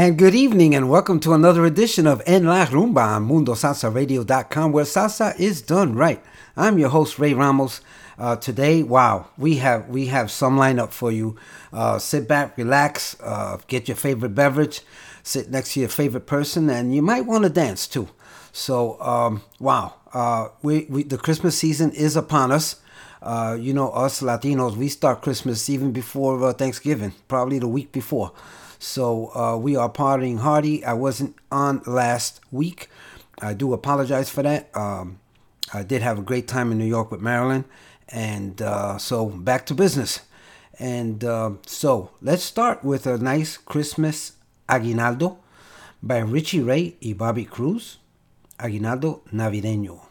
And good evening, and welcome to another edition of En La Rumba on MundoSalsaRadio.com, where salsa is done right. I'm your host Ray Ramos. Uh, today, wow, we have we have some lineup for you. Uh, sit back, relax, uh, get your favorite beverage, sit next to your favorite person, and you might want to dance too. So, um, wow, uh, we, we the Christmas season is upon us. Uh, you know, us Latinos, we start Christmas even before uh, Thanksgiving, probably the week before. So uh, we are partying hardy. I wasn't on last week. I do apologize for that. Um, I did have a great time in New York with Marilyn. And uh, so back to business. And uh, so let's start with a nice Christmas aguinaldo by Richie Ray and Bobby Cruz. Aguinaldo navideño.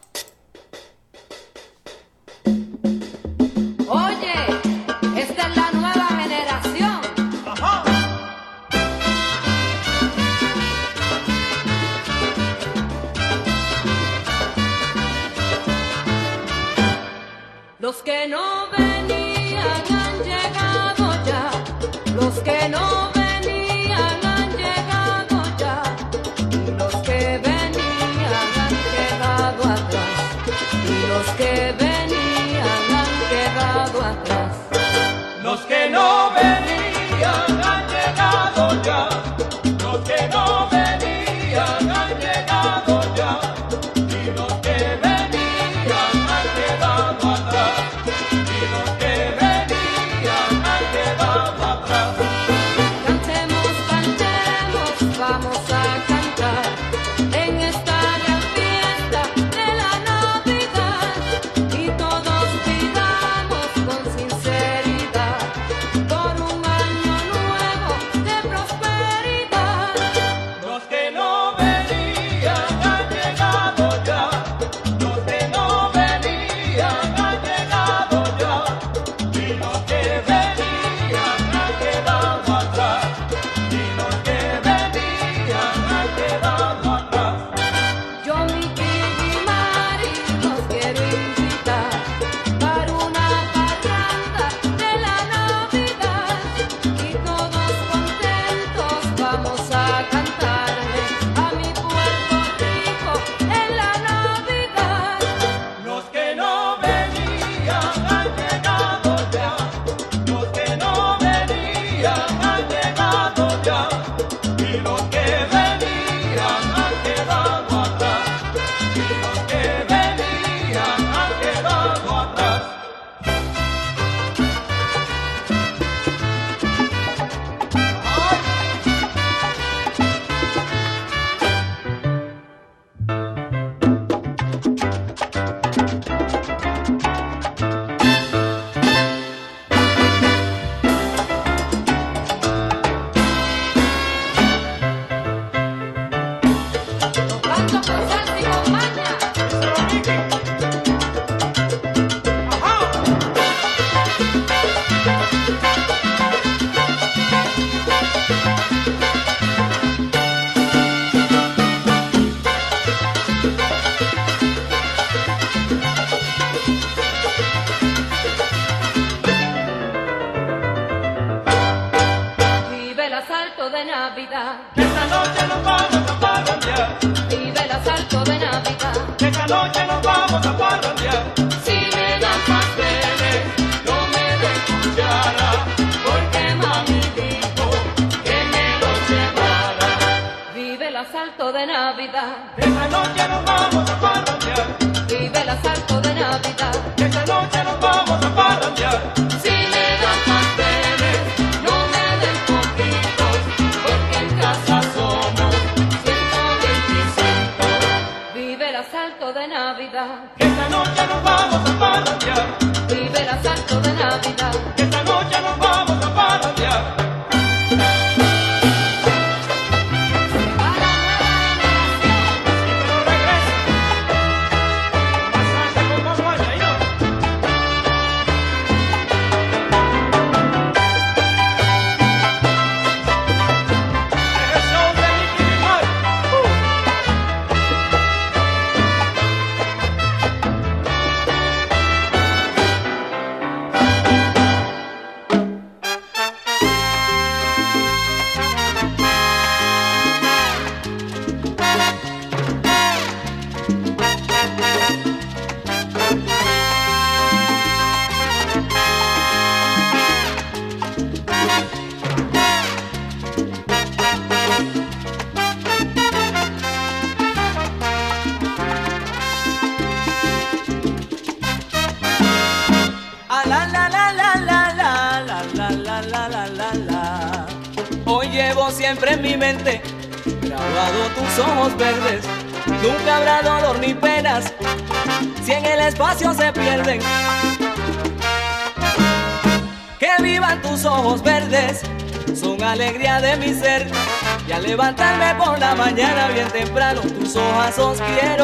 quiera.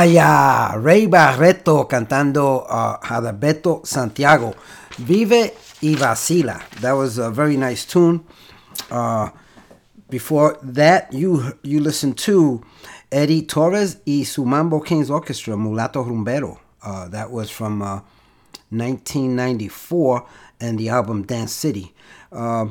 Vaya, Ray Barretto cantando uh, Adalberto Santiago. Vive y vacila. That was a very nice tune. Uh, before that, you you listened to Eddie Torres y su Mambo Kings Orchestra, Mulato Rumbero. Uh, that was from uh, 1994 and the album Dance City. Uh,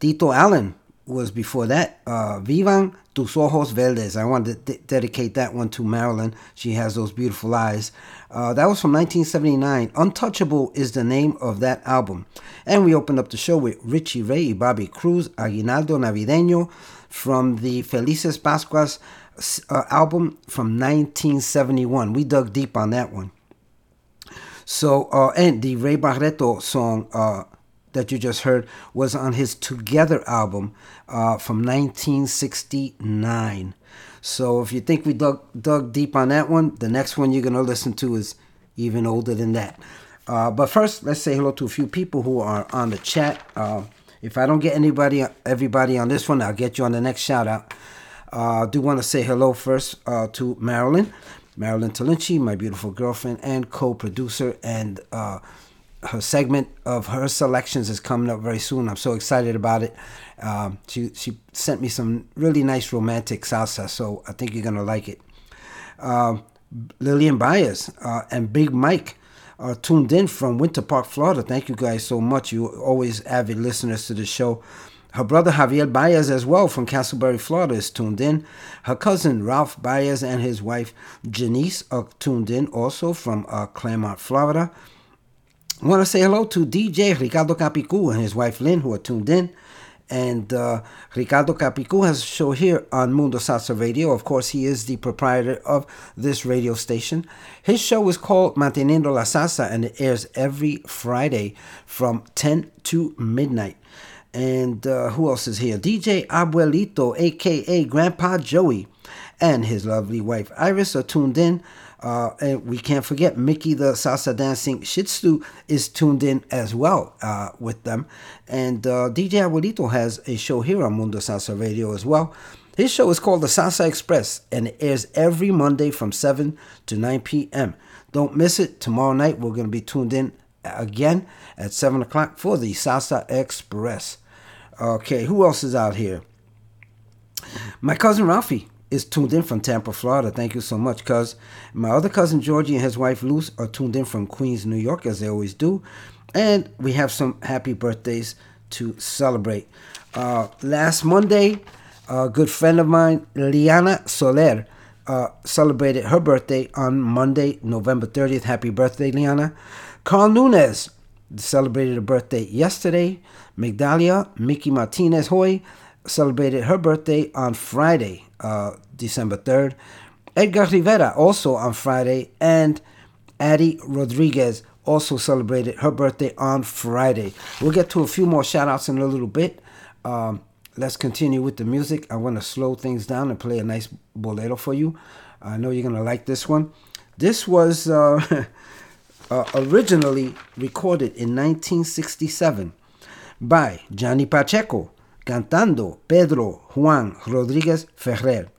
Tito Allen was before that. Uh, Vivan tus ojos verdes. I wanted to de- dedicate that one to Marilyn. She has those beautiful eyes. Uh, that was from 1979. Untouchable is the name of that album. And we opened up the show with Richie Ray Bobby Cruz, Aguinaldo Navideño from the Felices Pascuas uh, album from 1971. We dug deep on that one. So, uh, and the Ray Barretto song uh, that you just heard was on his Together album uh, from 1969. So, if you think we dug, dug deep on that one, the next one you're going to listen to is even older than that. Uh, but first, let's say hello to a few people who are on the chat. Uh, if I don't get anybody, everybody on this one, I'll get you on the next shout out. Uh, I do want to say hello first uh, to Marilyn, Marilyn Talinci, my beautiful girlfriend and co-producer, and uh, her segment of her selections is coming up very soon. I'm so excited about it. Um, she she sent me some really nice romantic salsa, so I think you're gonna like it. Uh, Lillian Byers uh, and Big Mike are tuned in from Winter Park, Florida. Thank you guys so much. You always avid listeners to the show. Her brother Javier Baez, as well from Casselberry, Florida, is tuned in. Her cousin Ralph Baez and his wife Janice are tuned in also from uh, Clermont, Florida. I want to say hello to DJ Ricardo Capicu and his wife Lynn, who are tuned in. And uh, Ricardo Capicu has a show here on Mundo Salsa Radio. Of course, he is the proprietor of this radio station. His show is called Manteniendo la Salsa, and it airs every Friday from 10 to midnight. And uh, who else is here? DJ Abuelito, aka Grandpa Joey, and his lovely wife Iris are tuned in. Uh, and we can't forget Mickey the salsa dancing Shih Tzu is tuned in as well uh, with them. And uh, DJ Abuelito has a show here on Mundo Salsa Radio as well. His show is called the Salsa Express and it airs every Monday from 7 to 9 p.m. Don't miss it. Tomorrow night we're going to be tuned in again at 7 o'clock for the Salsa Express. Okay, who else is out here? My cousin Ralphie is tuned in from Tampa, Florida. Thank you so much, cuz. My other cousin Georgie and his wife Luce are tuned in from Queens, New York, as they always do. And we have some happy birthdays to celebrate. Uh, last Monday, a good friend of mine, Liana Soler, uh, celebrated her birthday on Monday, November 30th. Happy birthday, Liana. Carl Nunez celebrated a birthday yesterday. Migdalia Mickey Martinez Hoy celebrated her birthday on Friday, uh, December 3rd. Edgar Rivera also on Friday, and Addie Rodriguez also celebrated her birthday on Friday. We'll get to a few more shout outs in a little bit. Um, let's continue with the music. I want to slow things down and play a nice bolero for you. I know you're going to like this one. This was uh, uh, originally recorded in 1967 by Johnny Pacheco cantando Pedro Juan Rodriguez Ferrer.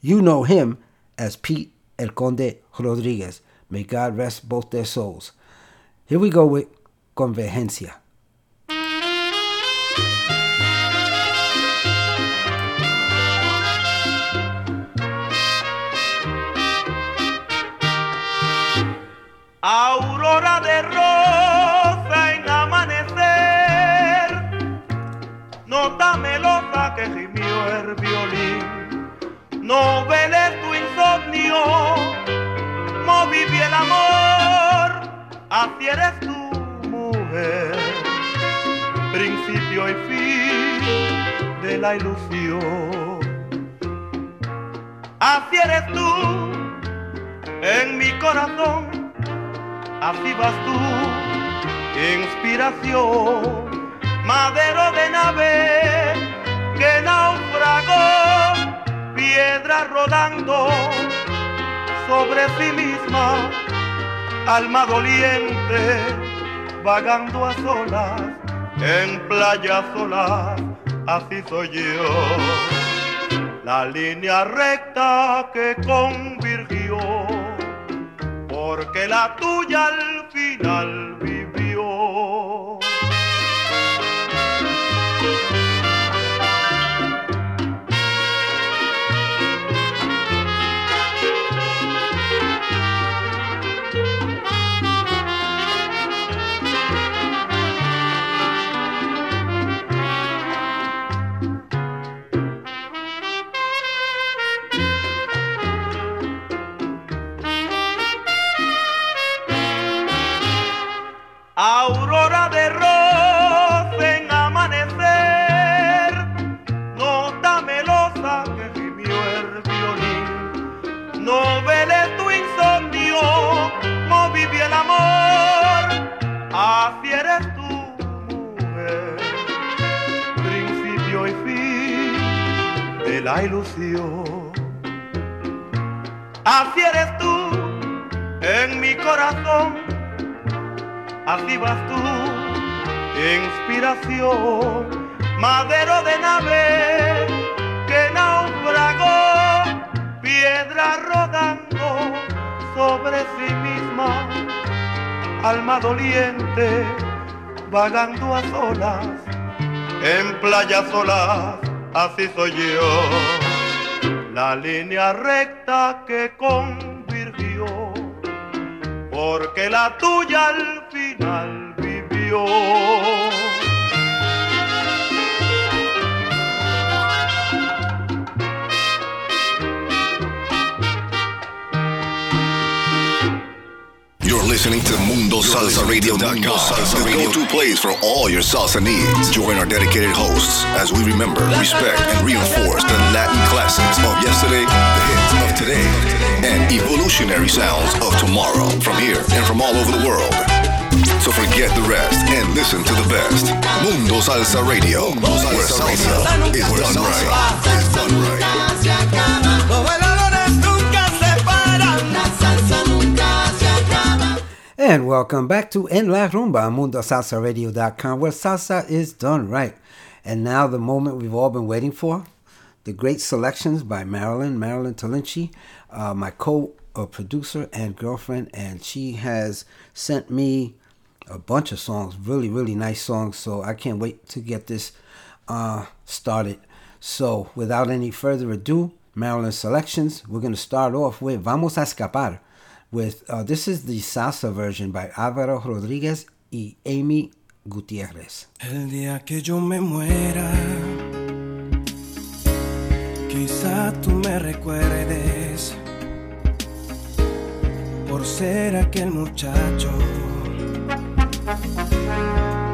You know him as Pete El Conde Rodriguez. May God rest both their souls. Here we go with Convergencia. Así eres tu mujer, principio y fin de la ilusión. Así eres tú en mi corazón. Así vas tú, inspiración, madero de nave que naufragó, piedra rodando sobre sí misma, alma doliente, vagando a solas, en playa solas, así soy yo. La línea recta que convirgió porque la tuya al final vivió. Aurora de rosa en amanecer, nota melosa que gimió el violín. No veles tu insomnio, moví el amor, así eres tu mujer, principio y fin de la ilusión. Así eres tú en mi corazón así vas tú, inspiración, madero de nave que naufragó, piedra rodando sobre sí misma, alma doliente, vagando a solas, en playas solas, así soy yo, la línea recta que convirtió porque la tuya al final vivió. Listening to MundoSalsaRadio.com, the go-to place for all your salsa needs. Join our dedicated hosts as we remember, respect, and reinforce the Latin classics of yesterday, the hits of today, and evolutionary sounds of tomorrow from here and from all over the world. So forget the rest and listen to the best. Mundo Salsa Radio, where salsa is done right. Is done right. And welcome back to En La Rumba MundoSalsaRadio.com, where salsa is done right. And now the moment we've all been waiting for, the great selections by Marilyn, Marilyn Talinci, uh, my co-producer and girlfriend, and she has sent me a bunch of songs, really, really nice songs. So I can't wait to get this uh, started. So without any further ado, Marilyn selections, we're going to start off with Vamos a Escapar. With uh, this is the salsa version by Álvaro Rodríguez y Amy Gutiérrez. El día que yo me muera, quizá tú me recuerdes por ser aquel muchacho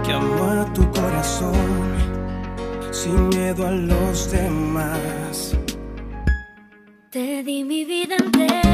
que amó a tu corazón sin miedo a los demás. Te di mi vida entera,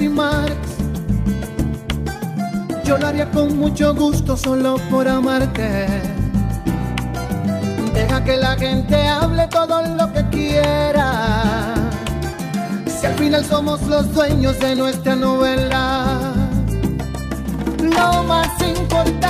y Marx. Yo lo haría con mucho gusto solo por amarte. Deja que la gente hable todo lo que quiera. Si al final somos los dueños de nuestra novela, lo más importante.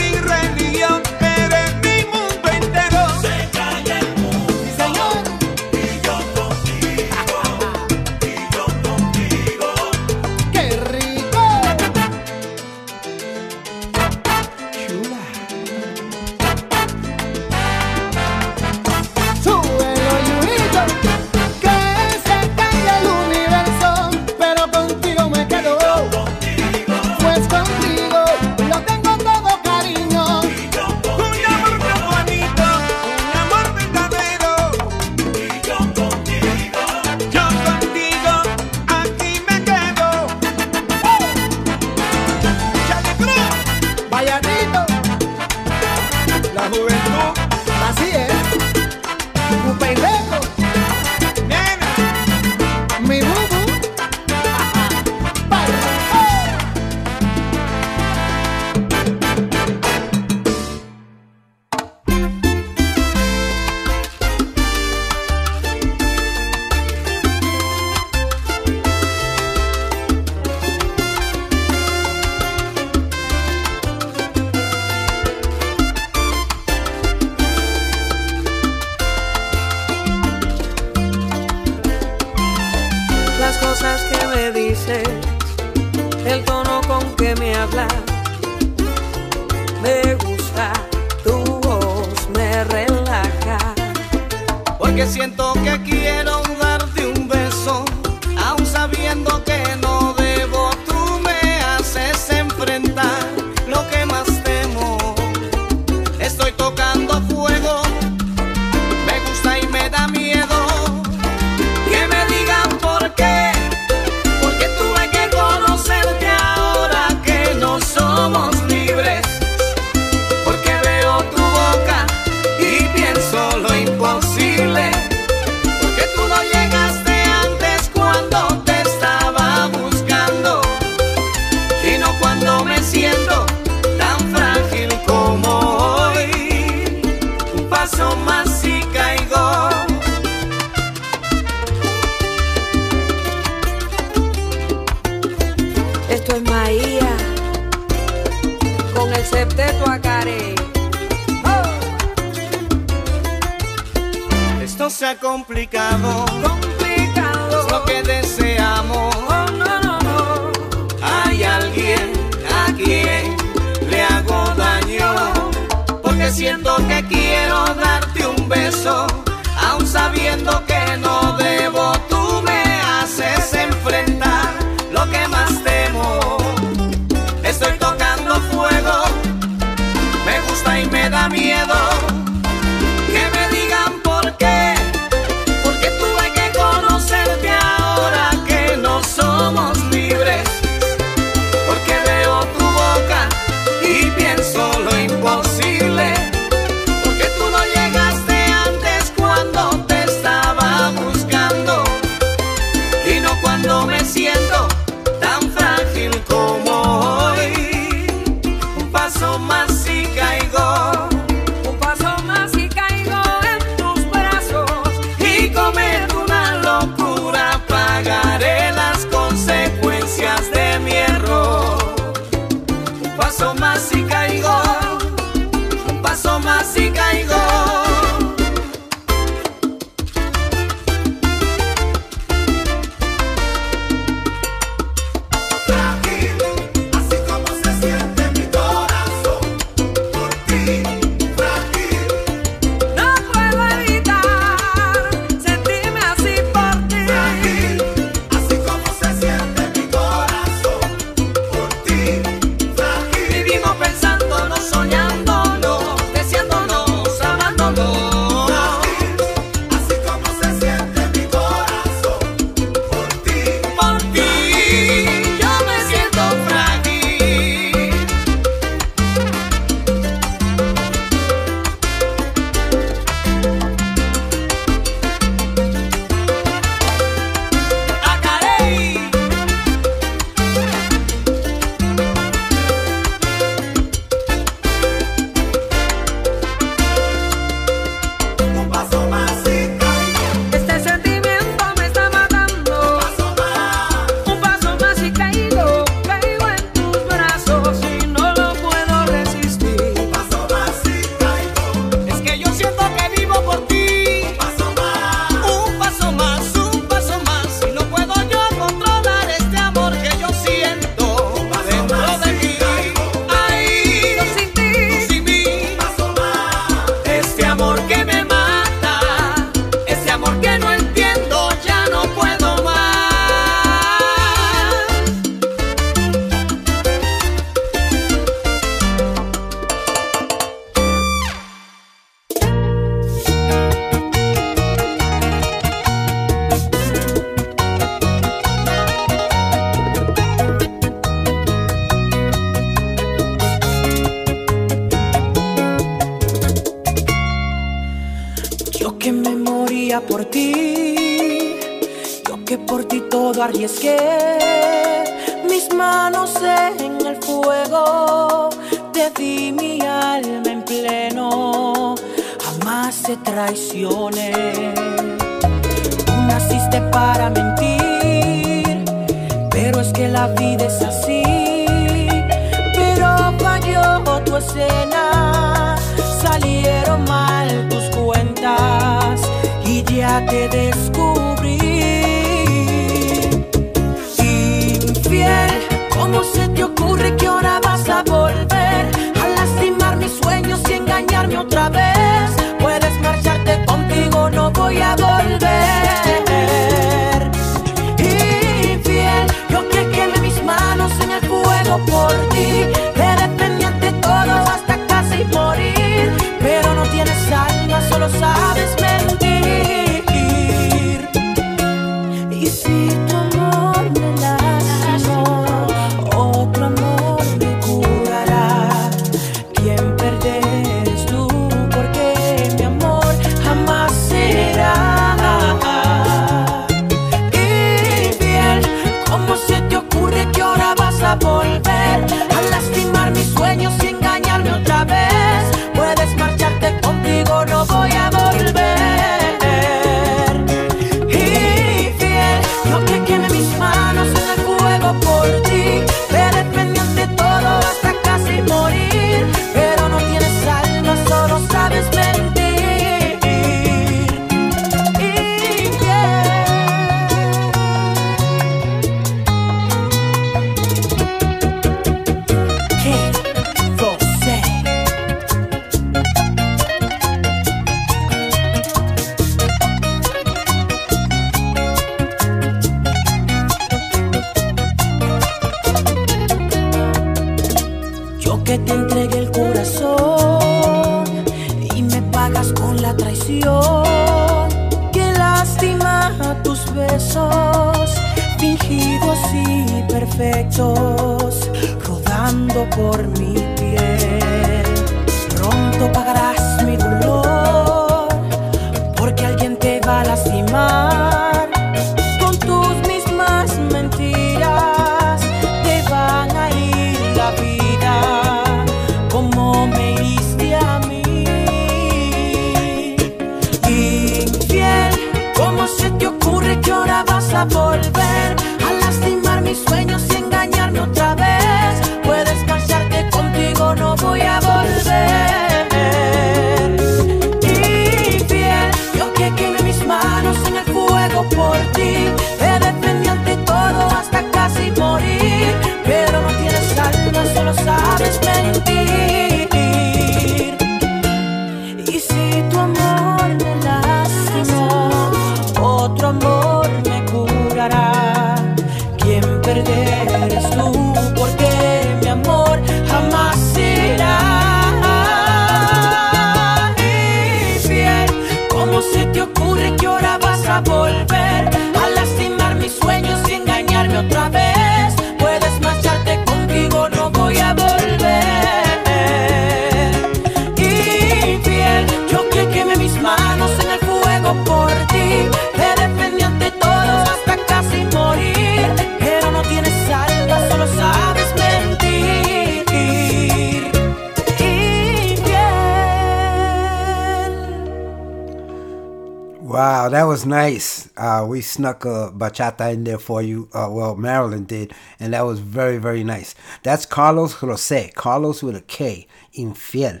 Snuck a bachata in there for you. Uh, well, Marilyn did, and that was very, very nice. That's Carlos Jose, Carlos with a K, Infiel.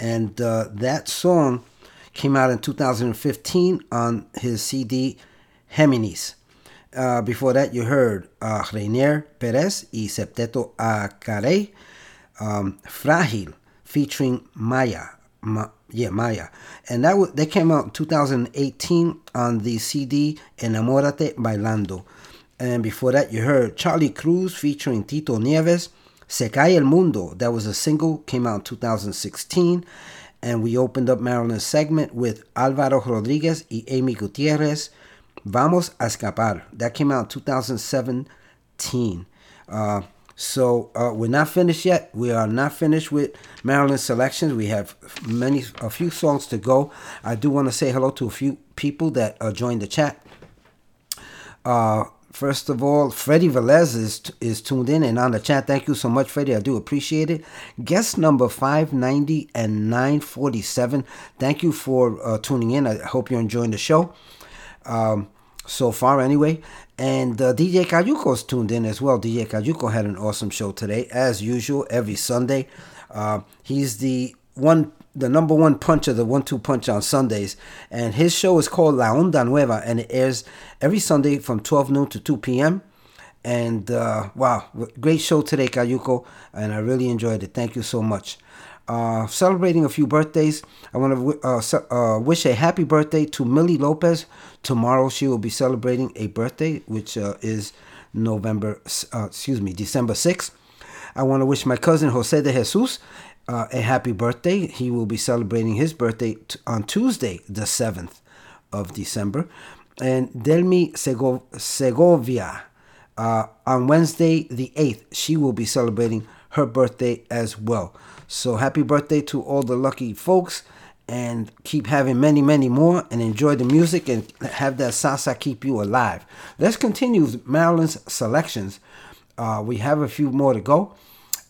And uh, that song came out in 2015 on his CD Géminis. Uh, before that, you heard uh, Perez y Septeto Acarey, um, Frágil, featuring Maya. Ma- yeah, Maya. And that they came out in 2018 on the CD Enamórate Bailando. And before that, you heard Charlie Cruz featuring Tito Nieves, Se Cae el Mundo. That was a single, came out in 2016. And we opened up Marilyn's segment with Alvaro Rodriguez y Amy Gutierrez. Vamos a escapar. That came out in 2017. Uh, so uh, we're not finished yet. We are not finished with Marilyn selections. We have many, a few songs to go. I do want to say hello to a few people that uh, joined the chat. Uh, first of all, Freddie Velez is is tuned in and on the chat. Thank you so much, Freddie. I do appreciate it. Guest number 590 and 947. Thank you for uh, tuning in. I hope you're enjoying the show. Um, so far, anyway. And uh, DJ Cayuco's tuned in as well. DJ Cayuco had an awesome show today, as usual, every Sunday. Uh, he's the one, the number one puncher, the one-two punch on Sundays, and his show is called La Onda Nueva, and it airs every Sunday from 12 noon to 2 p.m. And uh, wow, great show today, Cayuco, and I really enjoyed it. Thank you so much. Uh, celebrating a few birthdays. I want to uh, uh, wish a happy birthday to Millie Lopez. Tomorrow she will be celebrating a birthday, which uh, is November, uh, excuse me, December 6th. I want to wish my cousin Jose de Jesus a happy birthday. He will be celebrating his birthday t- on Tuesday, the 7th of December. And Delmi Sego- Segovia on Wednesday, the 8th, she will be celebrating her birthday as well. So happy birthday to all the lucky folks and keep having many, many more and enjoy the music and have that salsa keep you alive. Let's continue with Marilyn's selections. Uh, we have a few more to go.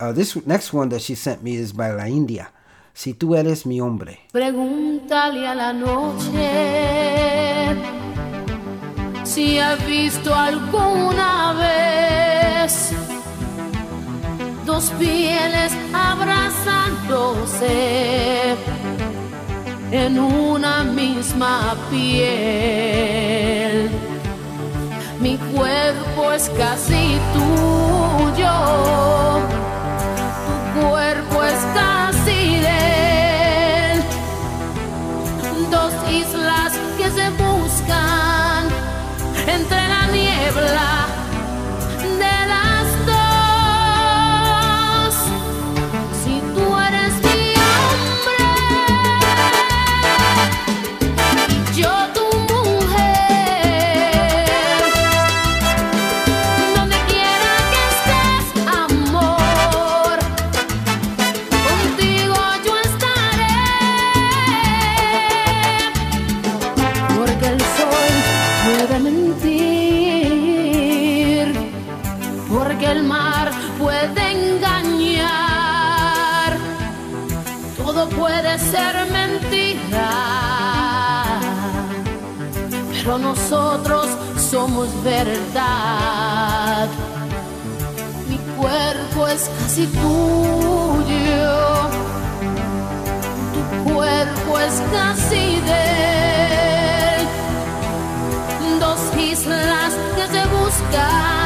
Uh, this next one that she sent me is by La India. Si tú eres mi hombre. Pregúntale a la noche si ha visto alguna vez dos pieles abrazándose en una misma piel. Mi cuerpo es casi tuyo, tu cuerpo es casi de él. Dos islas que se buscan entre la niebla verdad. Mi cuerpo es casi tuyo, tu cuerpo es casi de dos islas que se buscan.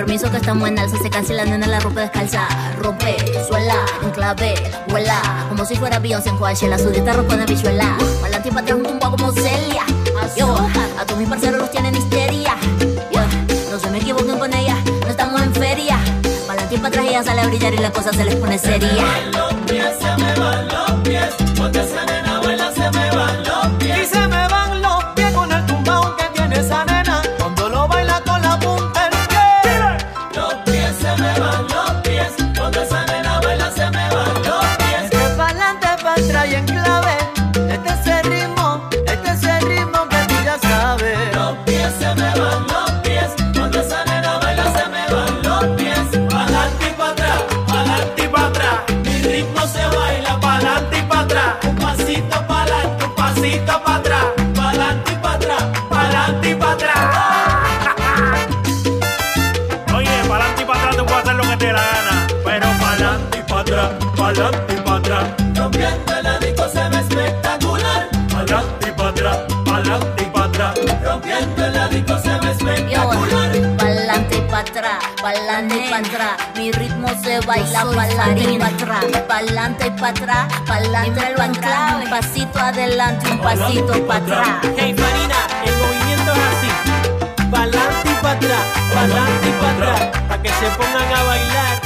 permiso que estamos en alza. Se cancela, nena, la ropa descalza. Rompe, suela, enclave, vuela. Como si fuera Beyoncé en Coachella. Su dieta ropa de bichuela. Para tipa te un tumba como Celia. Yo, a todos mis parceros los tienen histeria. No se me equivoquen con ella. No estamos en feria. Para tipa atrás ella sale a brillar y la cosa se les pone seria. pa'lante y pa' atrás. Mi ritmo se baila pa'lante y pa' atrás, pa'lante y pa' atrás, pa'lante y pa' atrás. Un pasito adelante, un pasito pa' atrás. Hey Marina, el movimiento es así. Pa'lante y pa' atrás, pa'lante y pa' atrás. Pa' que se pongan a bailar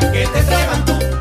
que te traigan tú.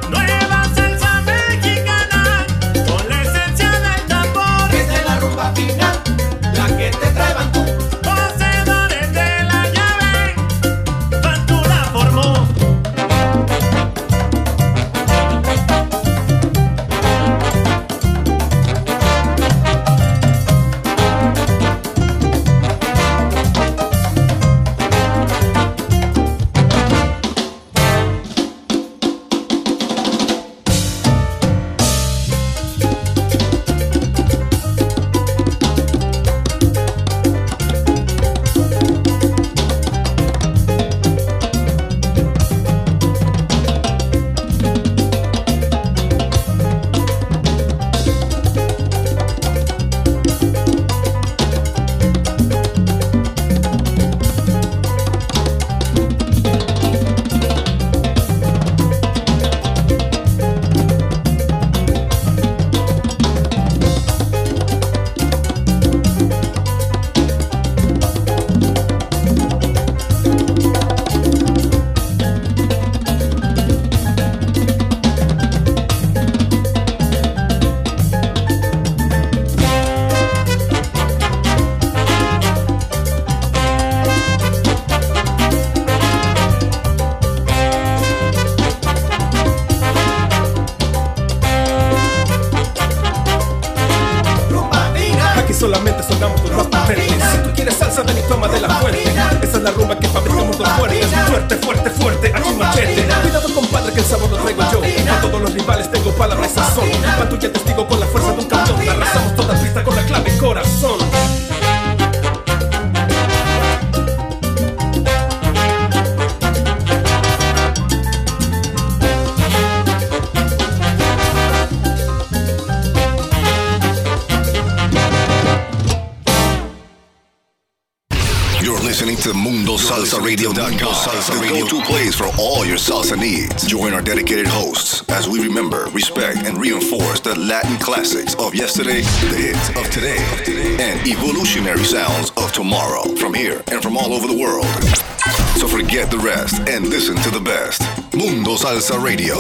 Mundo Salsa Radio,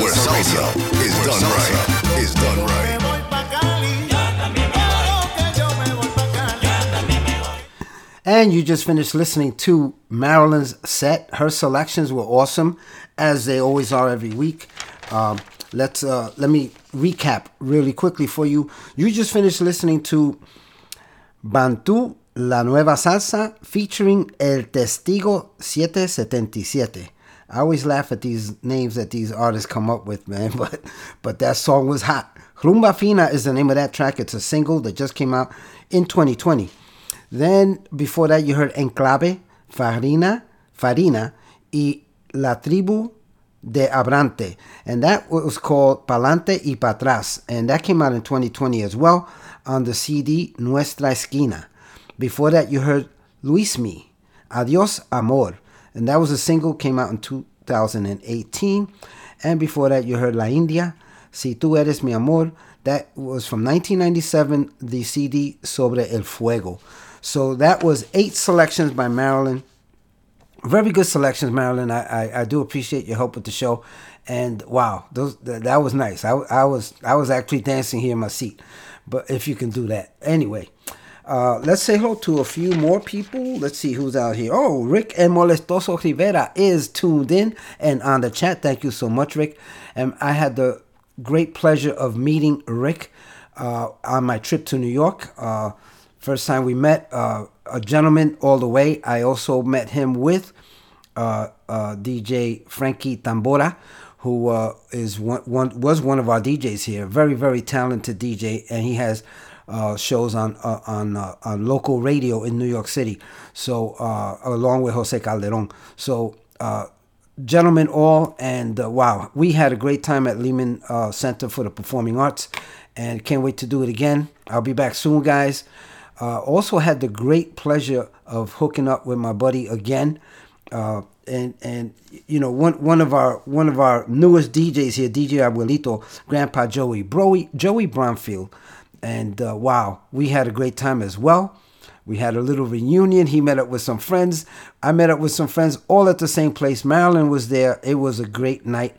where salsa is done right. Is done right. And you just finished listening to Marilyn's set. Her selections were awesome, as they always are every week. Um, let's uh, let me recap really quickly for you. You just finished listening to Bantu La Nueva Salsa featuring El Testigo 777. I always laugh at these names that these artists come up with, man, but but that song was hot. Rumba Fina is the name of that track. It's a single that just came out in 2020. Then before that, you heard Enclave, Farina, Farina, y La Tribu de Abrante. And that was called Palante y Patras. And that came out in 2020 as well on the CD Nuestra Esquina. Before that, you heard Luis Mi, Adios Amor. And that was a single, came out in 2018. And before that, you heard La India, Si Tú Eres Mi Amor. That was from 1997, the CD Sobre el Fuego. So that was eight selections by Marilyn. Very good selections, Marilyn. I, I, I do appreciate your help with the show, and wow, those that, that was nice. I, I was I was actually dancing here in my seat, but if you can do that anyway. Uh, let's say hello to a few more people. Let's see who's out here. Oh, Rick and Molestoso Rivera is tuned in and on the chat. Thank you so much, Rick. And I had the great pleasure of meeting Rick uh, on my trip to New York. Uh, first time we met, uh, a gentleman all the way. I also met him with uh, DJ Frankie Tambora, who is one, one was one of our DJs here. Very very talented DJ, and he has uh, shows on uh, on uh, on local radio in New York City. So uh, along with Jose Calderon. So uh, gentlemen all, and wow, we had a great time at Lehman Center for the Performing Arts, and can't wait to do it again. I'll be back soon, guys. Also had the great pleasure of hooking up with my buddy again. And and you know one one of our one of our newest DJs here, DJ Abuelito, Grandpa Joey, Broy, Joey Bromfield, and uh, wow, we had a great time as well. We had a little reunion. He met up with some friends. I met up with some friends, all at the same place. Marilyn was there. It was a great night.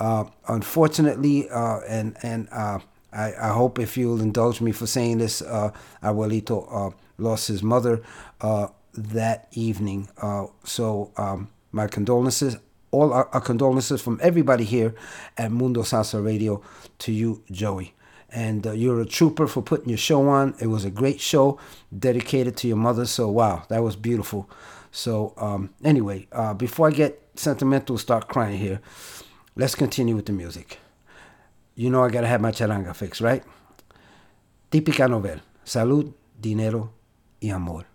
Uh, unfortunately, uh, and and uh, I, I hope if you'll indulge me for saying this, uh, Abuelito uh, lost his mother uh, that evening. So um, my condolences, all our, our condolences from everybody here at Mundo Salsa Radio to you, Joey. And uh, you're a trooper for putting your show on. It was a great show dedicated to your mother. So wow, that was beautiful. So um, anyway, uh, before I get sentimental, start crying here, let's continue with the music. You know I gotta have my charanga fix, right? Típica novel. Salud, dinero y amor.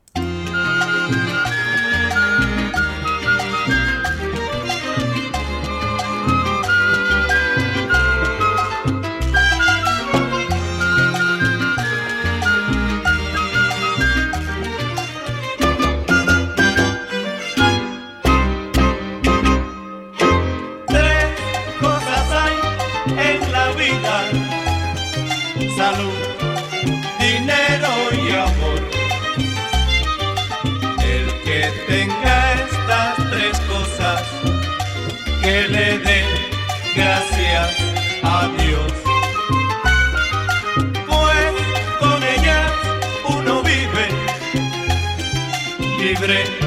Libre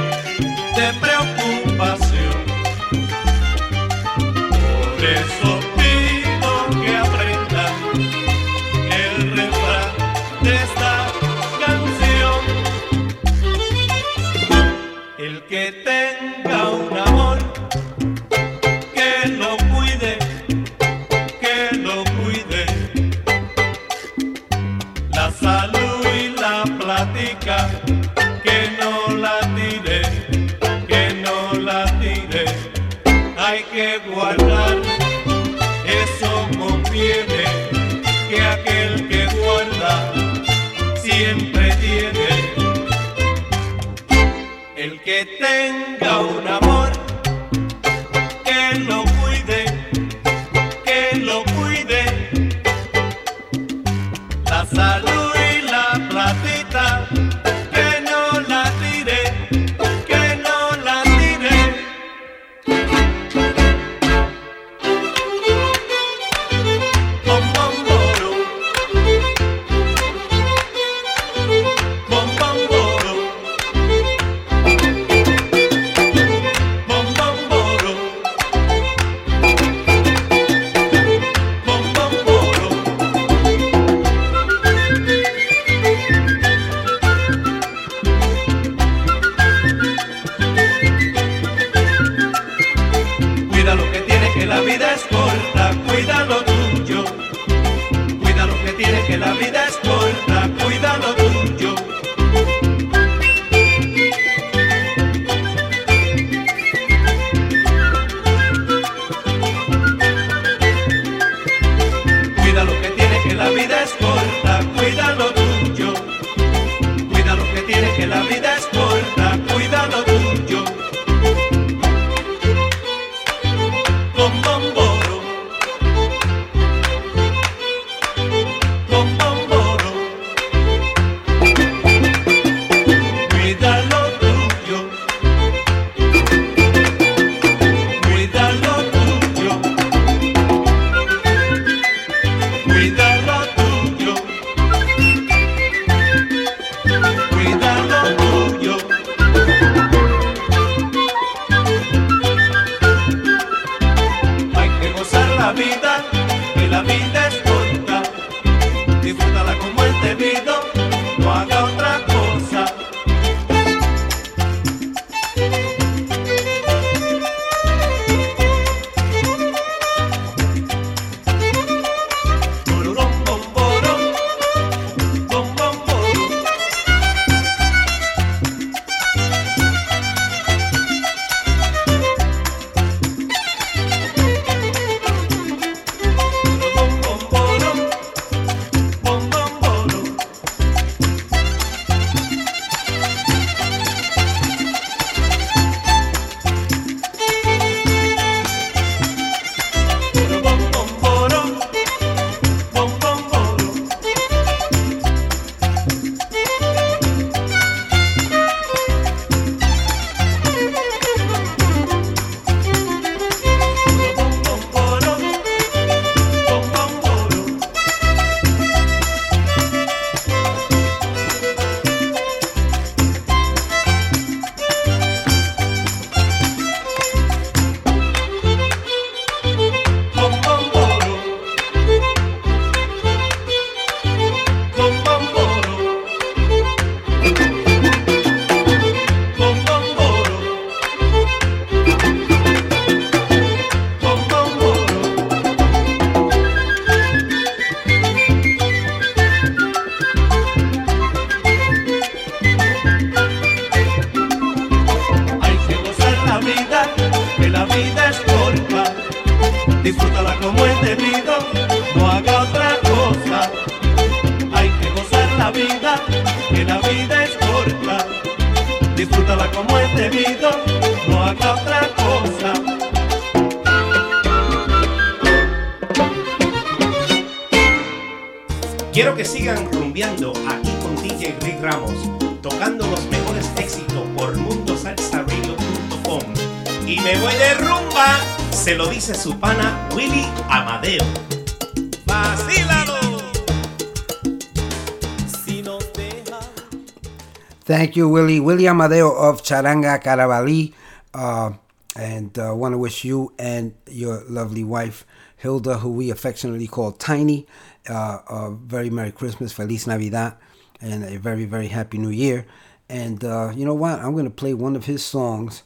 Thank you, Willie. Willie Amadeo of Charanga Caravali. Uh, and I uh, want to wish you and your lovely wife, Hilda, who we affectionately call Tiny, uh, a very Merry Christmas, Feliz Navidad, and a very, very Happy New Year. And uh, you know what? I'm going to play one of his songs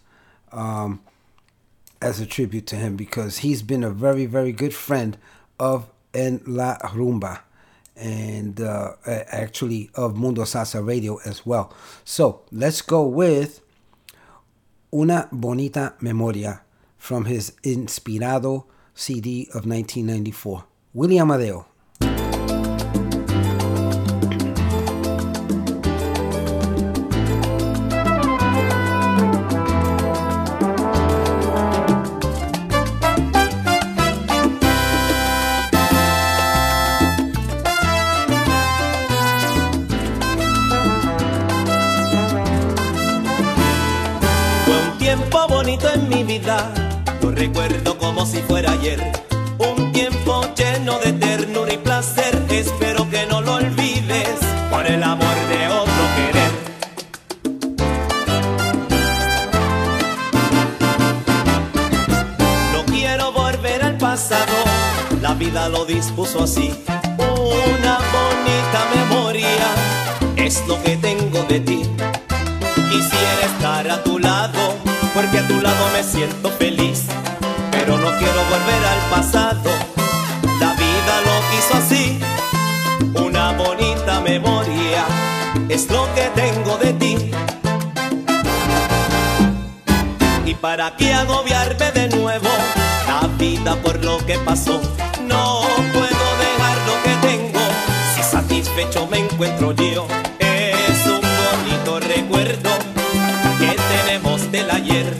um, as a tribute to him because he's been a very, very good friend of En La Rumba and uh, actually of Mundo Salsa Radio as well. So let's go with Una Bonita Memoria from his Inspirado CD of 1994. Willie Amadeo. பெயர் es un bonito recuerdo que tenemos del ayer.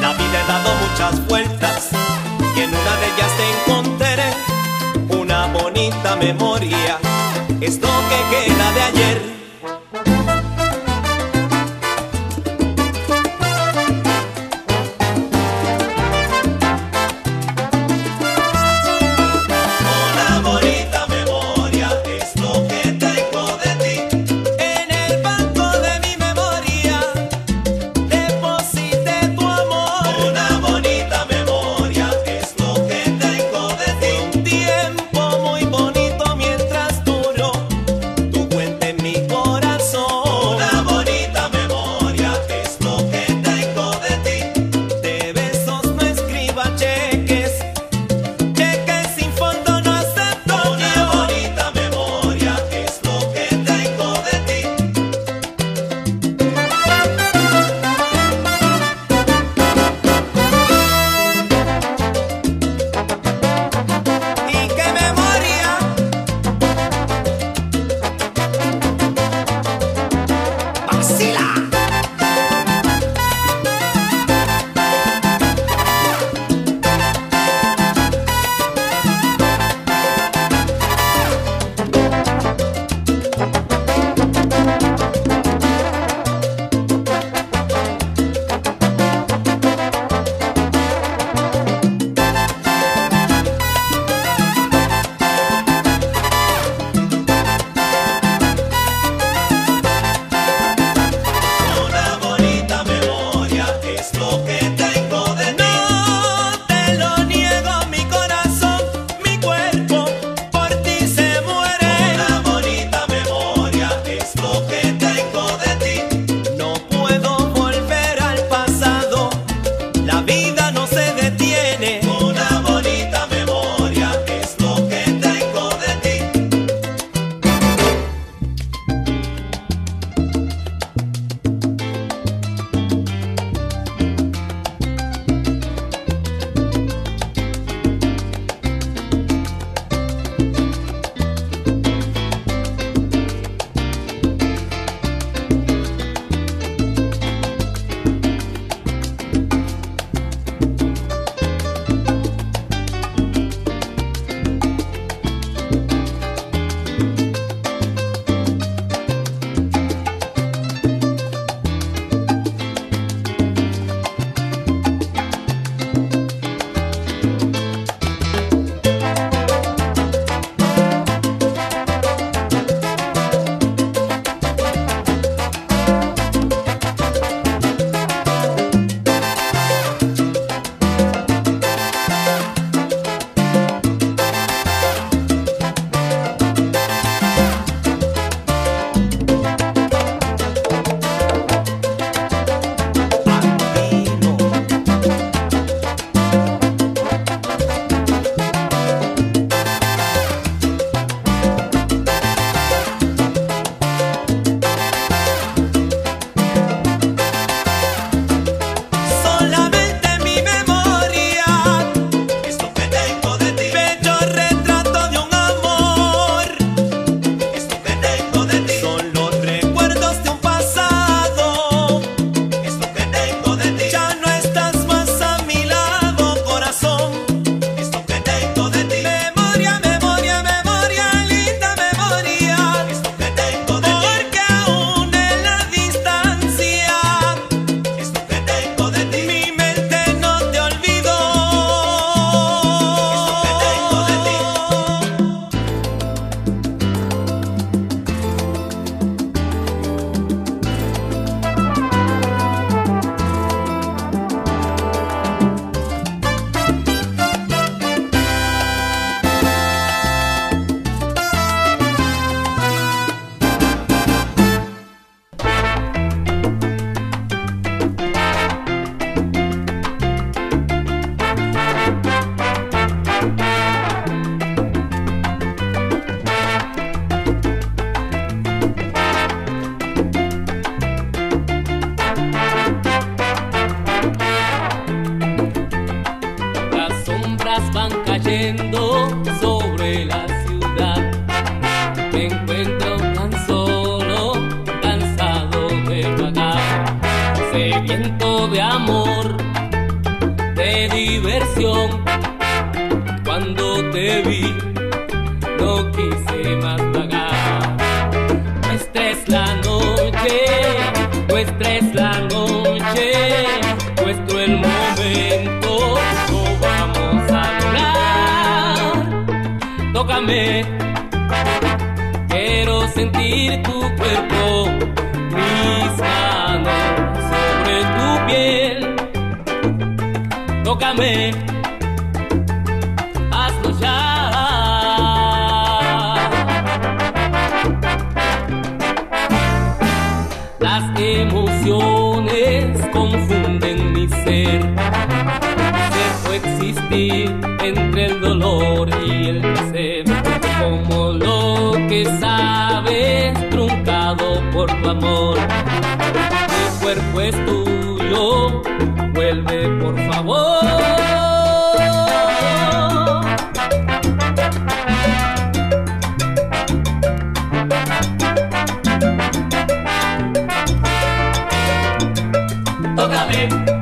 La vida he dado muchas vueltas y en una de ellas te encontraré. Una bonita memoria Esto que queda de ayer.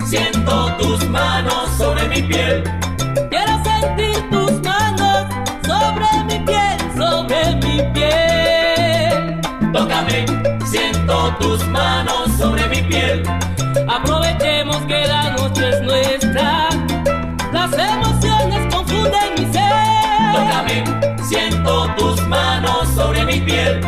Siento tus manos sobre mi piel. Quiero sentir tus manos sobre mi piel, sobre mi piel. Tócame, siento tus manos sobre mi piel. Aprovechemos que la noche es nuestra. Las emociones confunden mi ser. Tócame, siento tus manos sobre mi piel.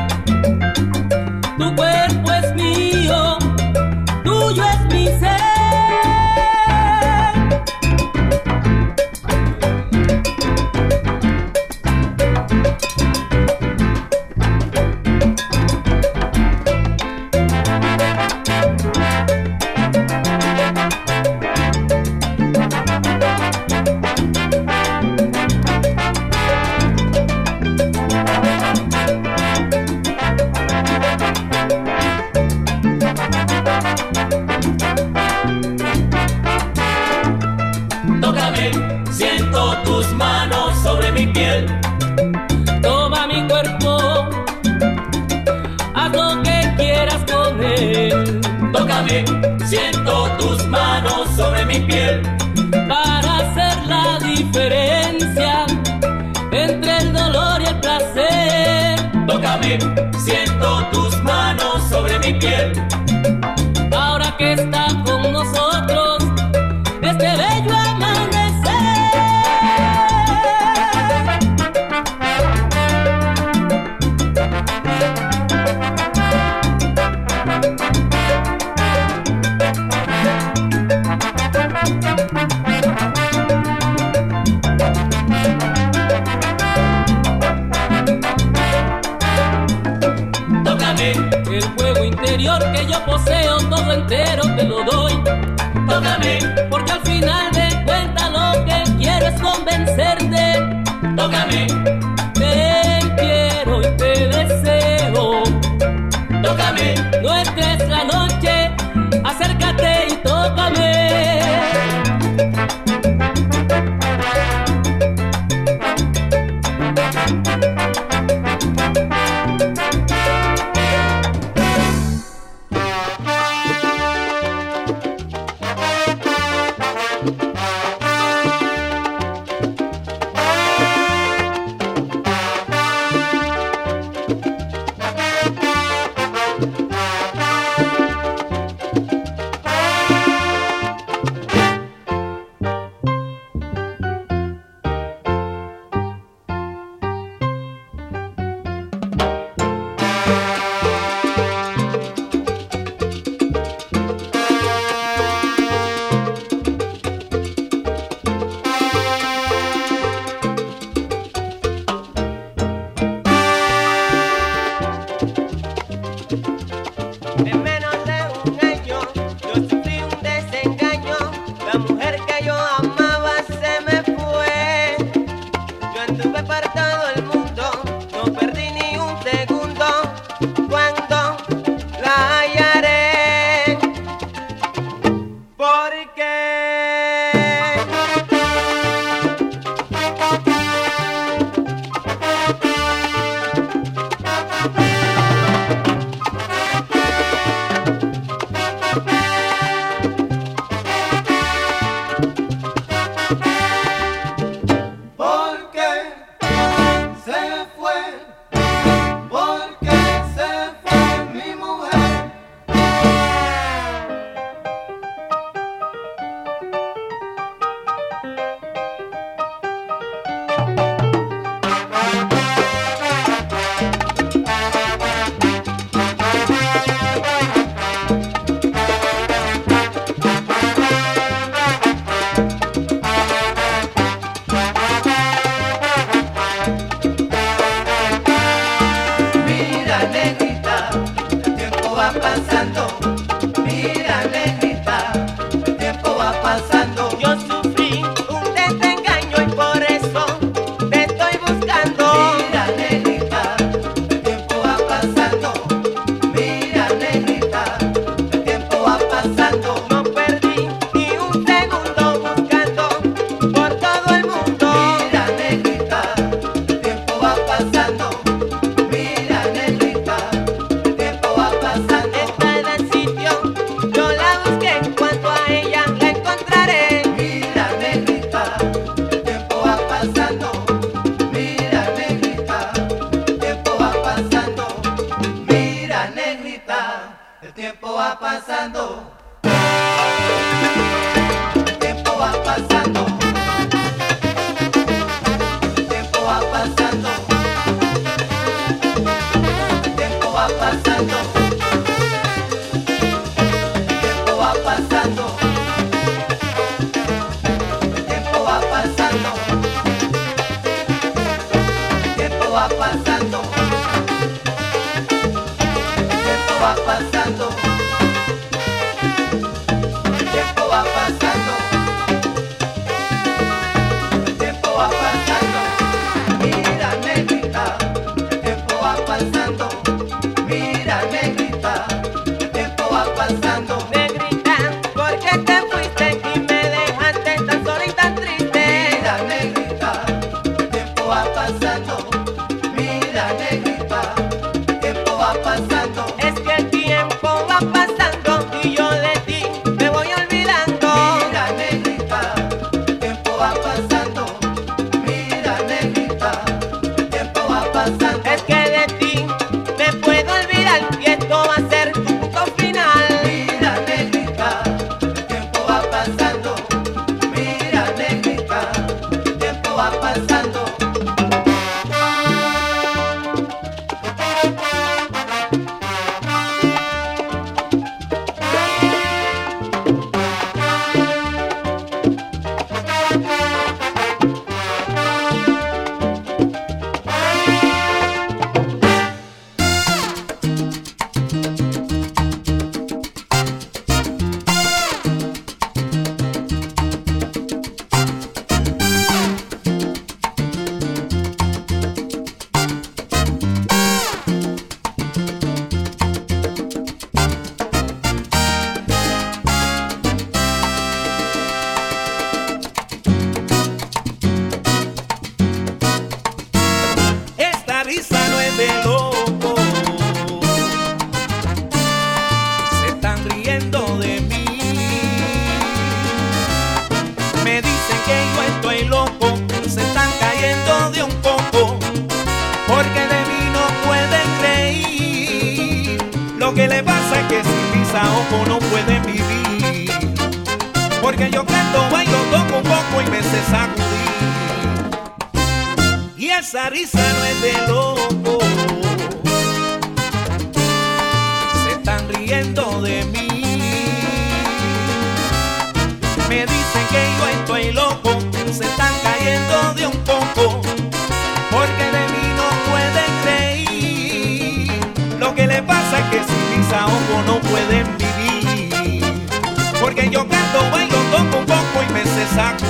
Back.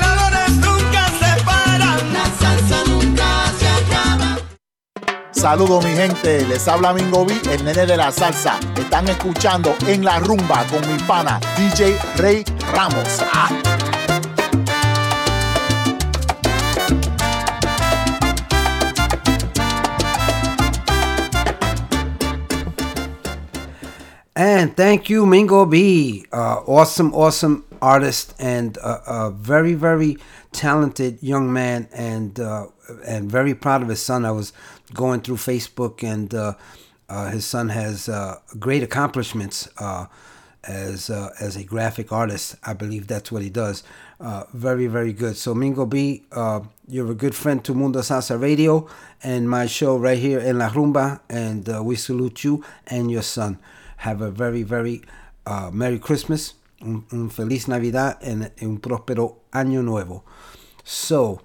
Saludos mi gente, les habla Mingo B, el nene de la salsa. Están escuchando en la rumba con mi pana DJ Rey Ramos. Ah. And thank you, Mingo B. Uh, awesome, awesome artist and uh, a very, very talented young man, and uh, and very proud of his son. I was going through Facebook, and uh, uh, his son has uh, great accomplishments uh, as uh, as a graphic artist. I believe that's what he does. Very, very good. So Mingo B, you're a good friend to Mundo Salsa Radio and my show right here in La Rumba, and we salute you and your son. Have a very, very Merry Christmas, un, un Feliz Navidad, and un próspero Año Nuevo. So,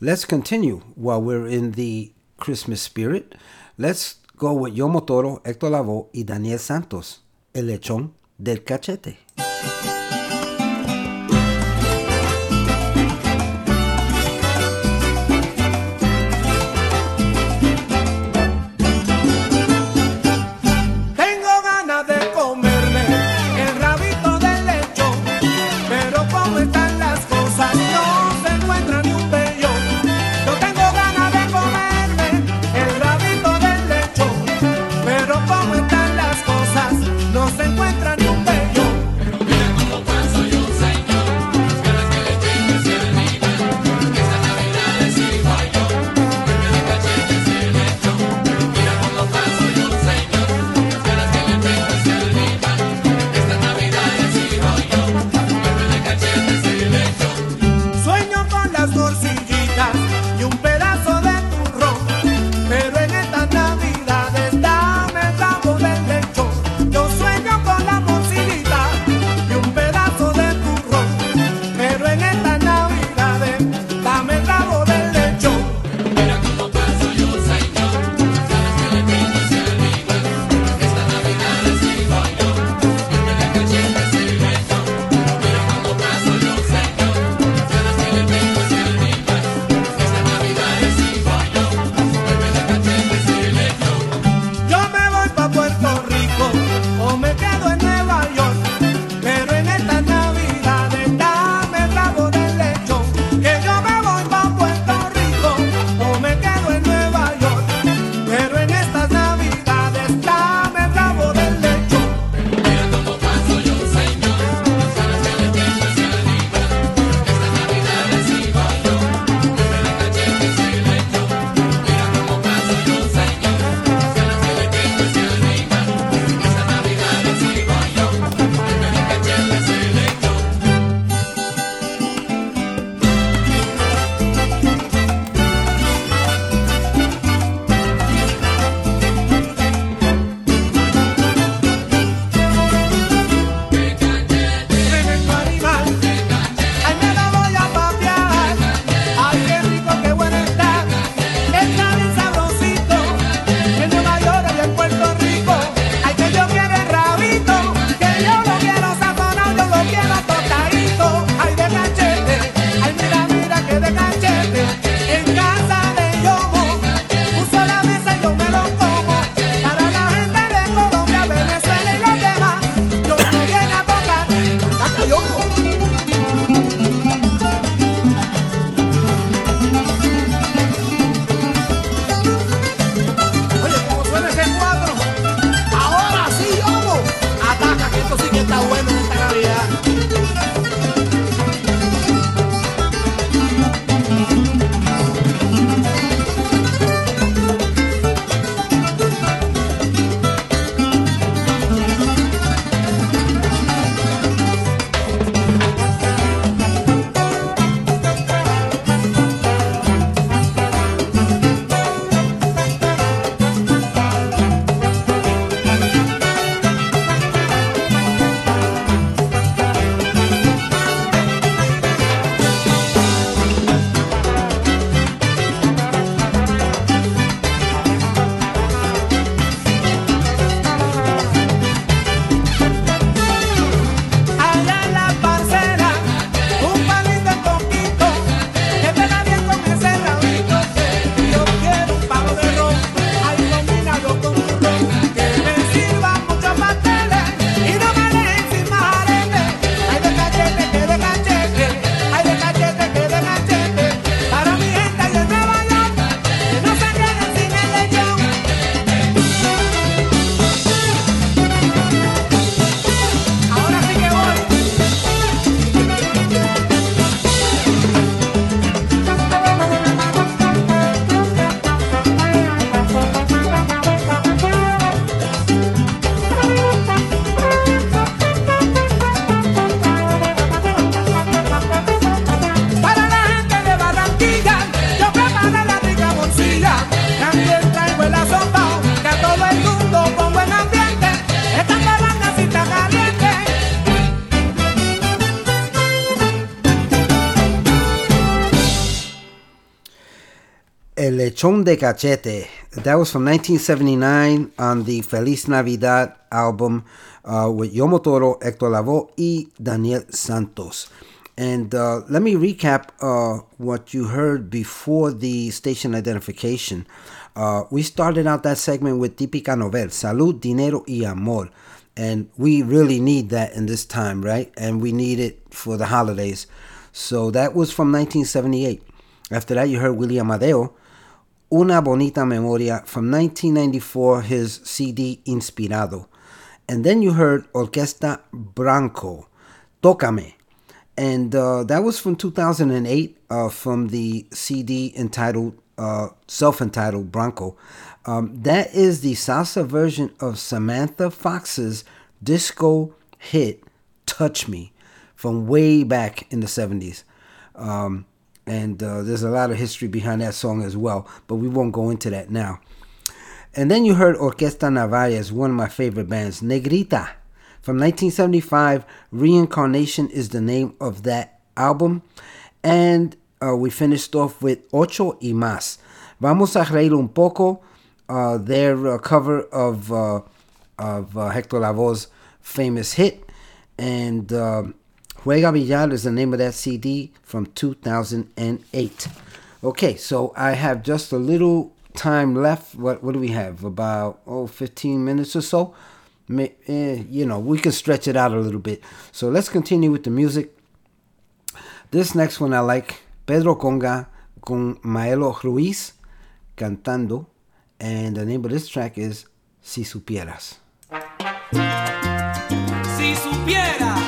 let's continue while we're in the Christmas spirit. Let's go with Yomo Toro, Héctor Lavoe y Daniel Santos, El Lechón del Cachete. El Lechón de Cachete. That was from 1979 on the Feliz Navidad album uh, with Yomo Toro, Hector Lavoe, y Daniel Santos. And uh, let me recap uh, what you heard before the station identification. Uh, we started out that segment with Típica Novel, Salud, Dinero y Amor. And we really need that in this time, right? And we need it for the holidays. So that was from 1978. After that, you heard William Amadeo, Una Bonita Memoria from 1994, his CD Inspirado. And then you heard Orquesta Branco, Tócame. And uh, that was from 2008 uh, from the CD entitled, uh, self entitled Branco. Um, that is the salsa version of Samantha Fox's disco hit Touch Me from way back in the 70s. Um, and uh, there's a lot of history behind that song as well, but we won't go into that now. And then you heard Orquesta Navarez, one of my favorite bands, Negrita. From 1975, Reincarnation is the name of that album. And uh, we finished off with Ocho y Más. Vamos a reír un poco, uh, their uh, cover of, uh, of uh, Hector Lavoe's famous hit. And uh, Juega Villar is the name of that CD from 2008. Okay, so I have just a little time left. What what do we have? About oh 15 minutes or so. Eh, you know, we can stretch it out a little bit. So let's continue with the music. This next one I like Pedro Conga con Maelo Ruiz cantando, and the name of this track is Si Supieras. Si supiera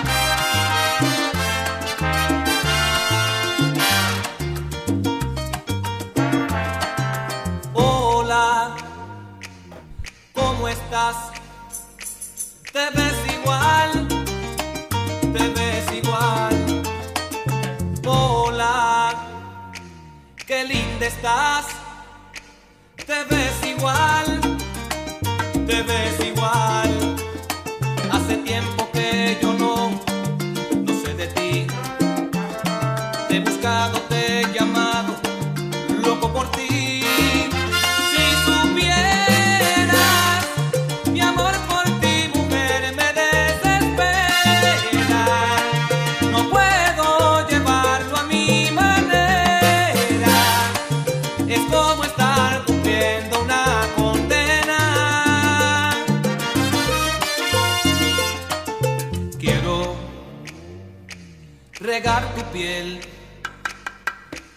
Te ves igual, te ves igual. Hola, qué linda estás. Te ves igual, te ves igual. Hace tiempo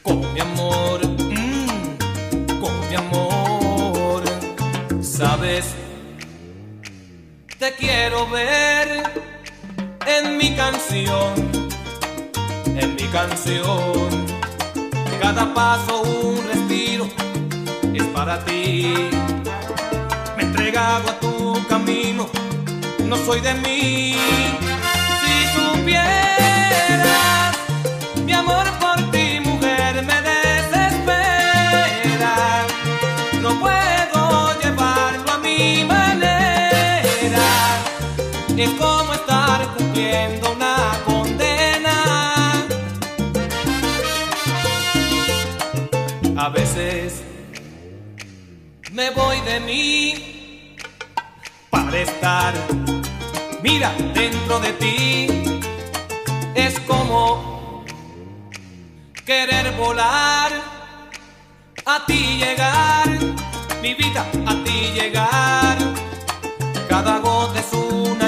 con mi amor, mm, con mi amor. Sabes, te quiero ver en mi canción, en mi canción. Cada paso un respiro es para ti. Me he entregado a tu camino, no soy de mí. Si supieras, mi amor por ti, mujer, me desespera. No puedo llevarlo a mi manera. Es como estar cumpliendo una condena. A veces me voy de mí para estar, mira, dentro de ti. Es como querer volar, a ti llegar, mi vida, a ti llegar. Cada gota es una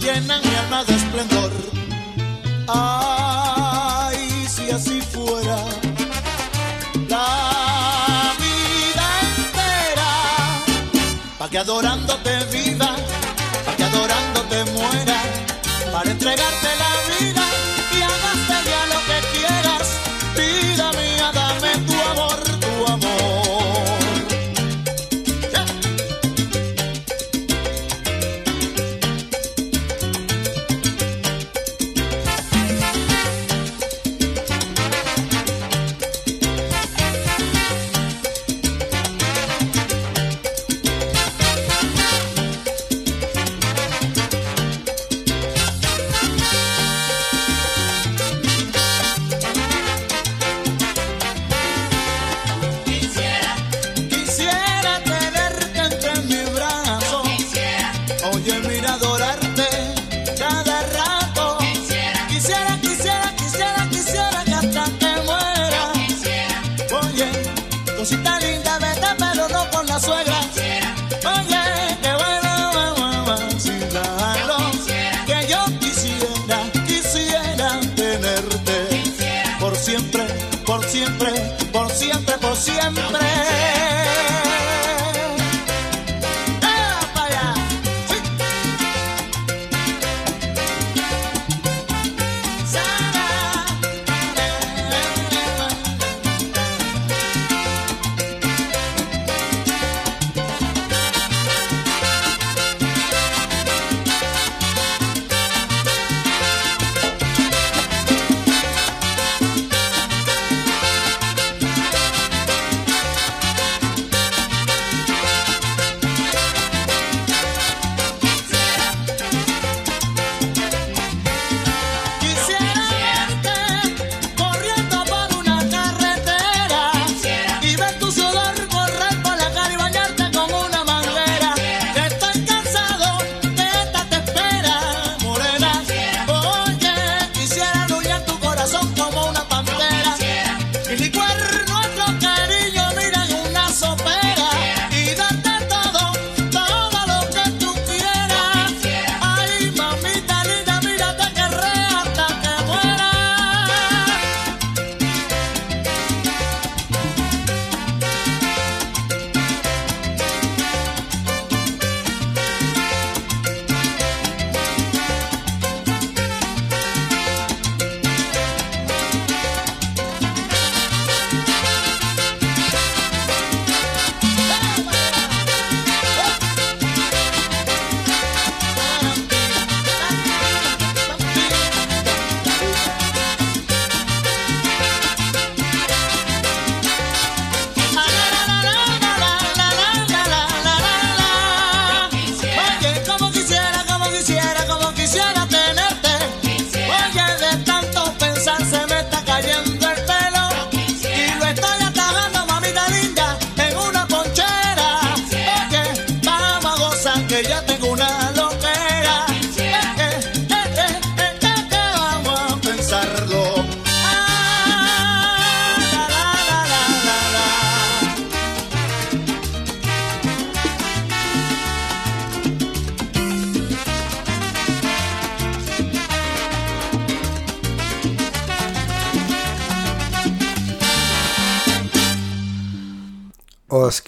llenan mi alma de esplendor. Ay, si así fuera, la vida entera, para que adorándote viva, para que adorándote muera, para entregarte.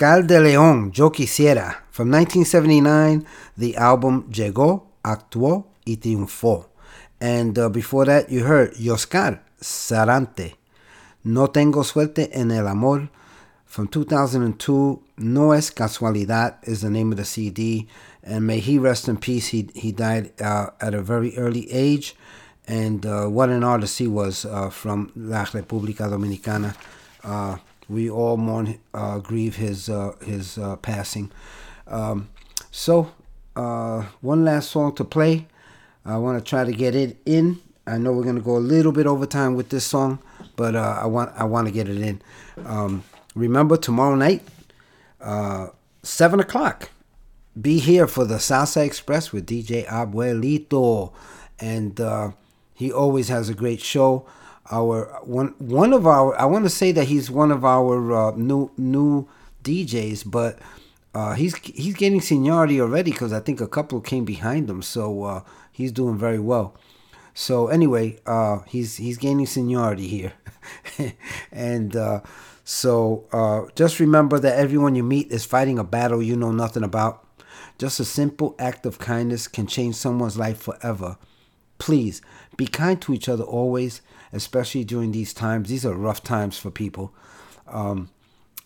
Oscar de León, Yo Quisiera. From 1979, the album Llegó, Actuó y Triunfó. And uh, before that, you heard Yoskar Sarante, No Tengo Suerte en el Amor. From 2002, No Es Casualidad is the name of the CD. And may he rest in peace. He, he died uh, at a very early age. And uh, what an artist he was uh, from La República Dominicana. We all mourn, uh, grieve his uh, his uh, passing. Um, so, uh, one last song to play. I want to try to get it in. I know we're gonna go a little bit over time with this song, but uh, I want I want to get it in. Um, remember tomorrow night, uh, seven o'clock. Be here for the Salsa Express with DJ Abuelito, and he always has a great show. Our one one of our I want to say that he's one of our uh, new new DJs, but uh, he's he's getting seniority already because I think a couple came behind him, so uh, he's doing very well. So anyway, uh, he's he's gaining seniority here, and uh, so uh, just remember that everyone you meet is fighting a battle you know nothing about. Just a simple act of kindness can change someone's life forever. Please be kind to each other always, especially during these times. These are rough times for people, um,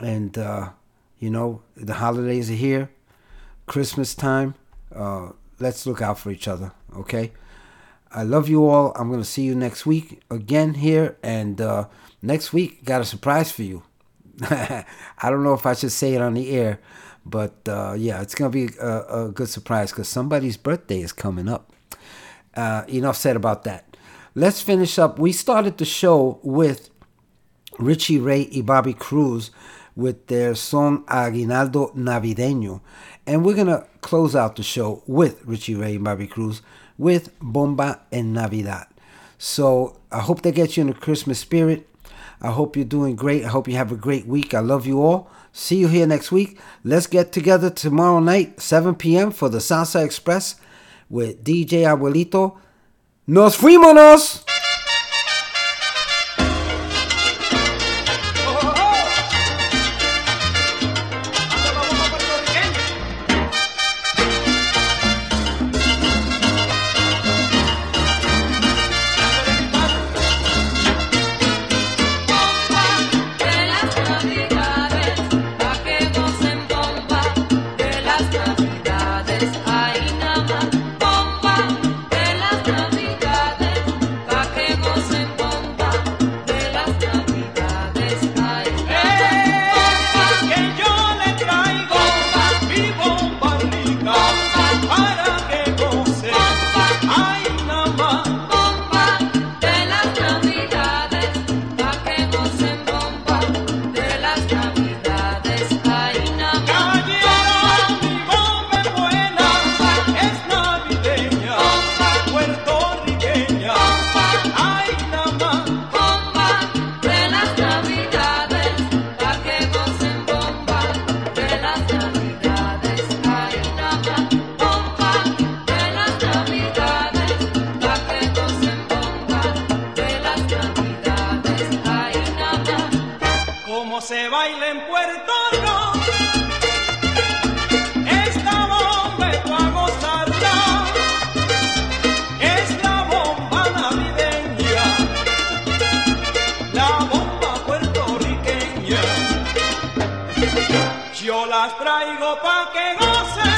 and uh, you know the holidays are here, Christmas time. Uh, let's look out for each other, okay? I love you all. I'm gonna see you next week again here, and uh, next week got a surprise for you. I don't know if I should say it on the air, but uh, yeah, it's gonna be a, a good surprise because somebody's birthday is coming up. Uh, enough said about that. Let's finish up. We started the show with Richie Ray y Bobby Cruz with their song Aguinaldo Navideño. And we're going to close out the show with Richie Ray and Bobby Cruz with Bomba en Navidad. So I hope that gets you in the Christmas spirit. I hope you're doing great. I hope you have a great week. I love you all. See you here next week. Let's get together tomorrow night, 7 p.m. for the Salsa Express with DJ Abuelito. ¡Nos fuímonos! Yo las traigo pa' que gocen,